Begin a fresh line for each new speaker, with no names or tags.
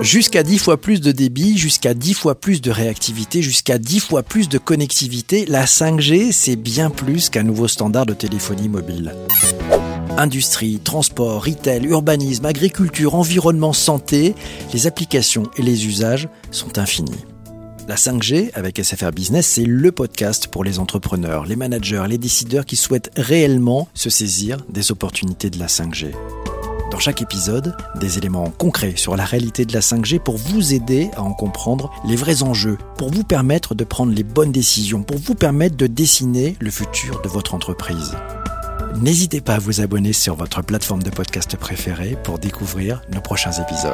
Jusqu'à 10 fois plus de débit, jusqu'à 10 fois plus de réactivité, jusqu'à 10 fois plus de connectivité, la 5G, c'est bien plus qu'un nouveau standard de téléphonie mobile. Industrie, transport, retail, urbanisme, agriculture, environnement, santé, les applications et les usages sont infinis. La 5G avec SFR Business, c'est le podcast pour les entrepreneurs, les managers, les décideurs qui souhaitent réellement se saisir des opportunités de la 5G. Dans chaque épisode, des éléments concrets sur la réalité de la 5G pour vous aider à en comprendre les vrais enjeux, pour vous permettre de prendre les bonnes décisions, pour vous permettre de dessiner le futur de votre entreprise. N'hésitez pas à vous abonner sur votre plateforme de podcast préférée pour découvrir nos prochains épisodes.